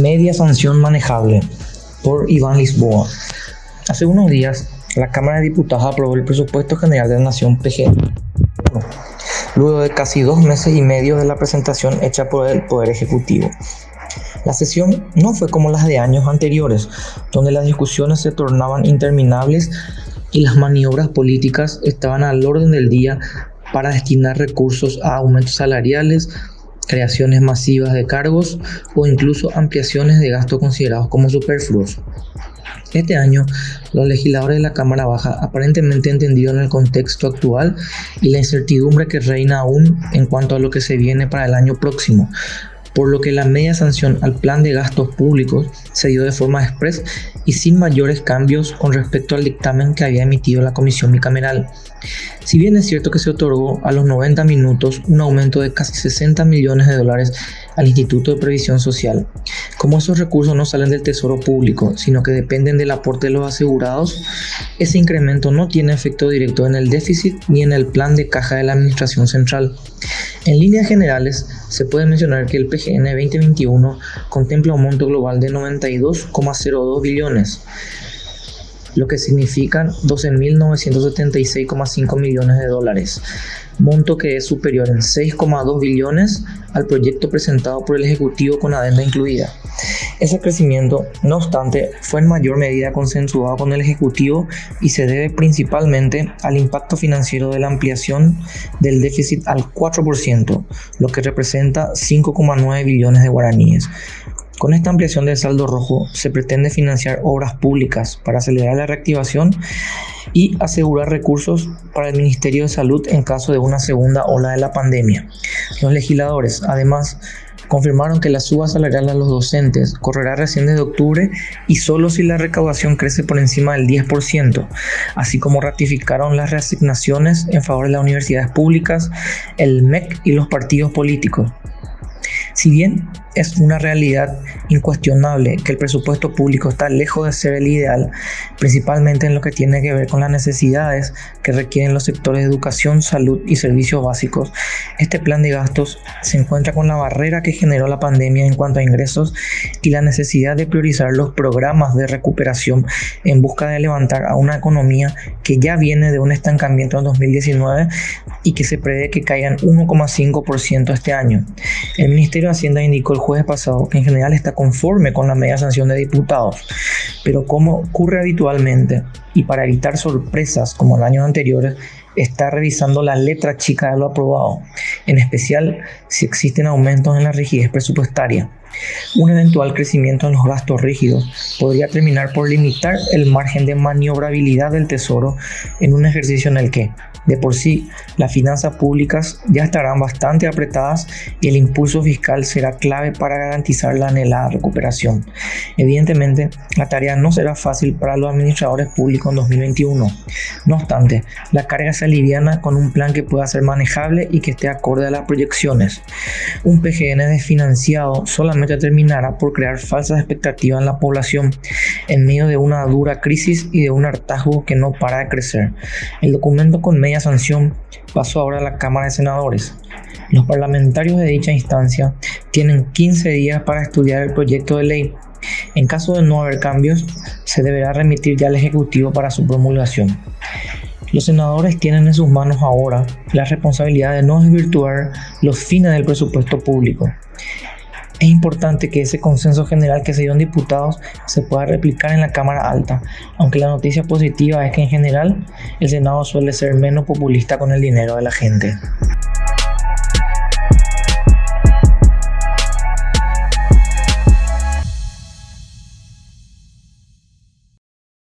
Media sanción manejable por Iván Lisboa. Hace unos días, la Cámara de Diputados aprobó el presupuesto general de la Nación PG. Luego de casi dos meses y medio de la presentación hecha por el Poder Ejecutivo. La sesión no fue como las de años anteriores, donde las discusiones se tornaban interminables y las maniobras políticas estaban al orden del día para destinar recursos a aumentos salariales, creaciones masivas de cargos o incluso ampliaciones de gasto considerados como superfluos. Este año, los legisladores de la Cámara Baja aparentemente entendieron el contexto actual y la incertidumbre que reina aún en cuanto a lo que se viene para el año próximo, por lo que la media sanción al plan de gastos públicos se dio de forma express y sin mayores cambios con respecto al dictamen que había emitido la comisión bicameral. Si bien es cierto que se otorgó a los 90 minutos un aumento de casi 60 millones de dólares al Instituto de Previsión Social, como esos recursos no salen del Tesoro Público, sino que dependen del aporte de los asegurados, ese incremento no tiene efecto directo en el déficit ni en el plan de caja de la Administración Central. En líneas generales, se puede mencionar que el PGN 2021 contempla un monto global de 92,02 billones, lo que significan 12.976,5 millones de dólares, monto que es superior en 6,2 billones al proyecto presentado por el Ejecutivo con adenda incluida. Ese crecimiento, no obstante, fue en mayor medida consensuado con el Ejecutivo y se debe principalmente al impacto financiero de la ampliación del déficit al 4%, lo que representa 5,9 billones de guaraníes. Con esta ampliación del saldo rojo se pretende financiar obras públicas para acelerar la reactivación y asegurar recursos para el Ministerio de Salud en caso de una segunda ola de la pandemia. Los legisladores, además, confirmaron que la suba salarial a los docentes correrá recién desde octubre y solo si la recaudación crece por encima del 10%, así como ratificaron las reasignaciones en favor de las universidades públicas, el MEC y los partidos políticos. Si bien es una realidad incuestionable que el presupuesto público está lejos de ser el ideal, principalmente en lo que tiene que ver con las necesidades que requieren los sectores de educación, salud y servicios básicos. Este plan de gastos se encuentra con la barrera que generó la pandemia en cuanto a ingresos y la necesidad de priorizar los programas de recuperación en busca de levantar a una economía que ya viene de un estancamiento en 2019 y que se prevé que caigan 1,5% este año. El Ministerio de Hacienda indicó el jueves pasado que en general está conforme con la media sanción de diputados, pero como ocurre habitualmente y para evitar sorpresas como en años anteriores, está revisando la letra chica de lo aprobado, en especial si existen aumentos en la rigidez presupuestaria. Un eventual crecimiento en los gastos rígidos podría terminar por limitar el margen de maniobrabilidad del Tesoro en un ejercicio en el que, de por sí, las finanzas públicas ya estarán bastante apretadas y el impulso fiscal será clave para garantizar la anhelada recuperación. Evidentemente, la tarea no será fácil para los administradores públicos en 2021. No obstante, la carga se aliviana con un plan que pueda ser manejable y que esté acorde a las proyecciones. Un PGN desfinanciado solamente terminará por crear falsas expectativas en la población en medio de una dura crisis y de un hartazgo que no para de crecer. El documento con media sanción pasó ahora a la Cámara de Senadores. Los parlamentarios de dicha instancia tienen 15 días para estudiar el proyecto de ley. En caso de no haber cambios, se deberá remitir ya al Ejecutivo para su promulgación. Los senadores tienen en sus manos ahora la responsabilidad de no desvirtuar los fines del presupuesto público. Es importante que ese consenso general que se dio en diputados se pueda replicar en la Cámara Alta, aunque la noticia positiva es que en general el Senado suele ser menos populista con el dinero de la gente.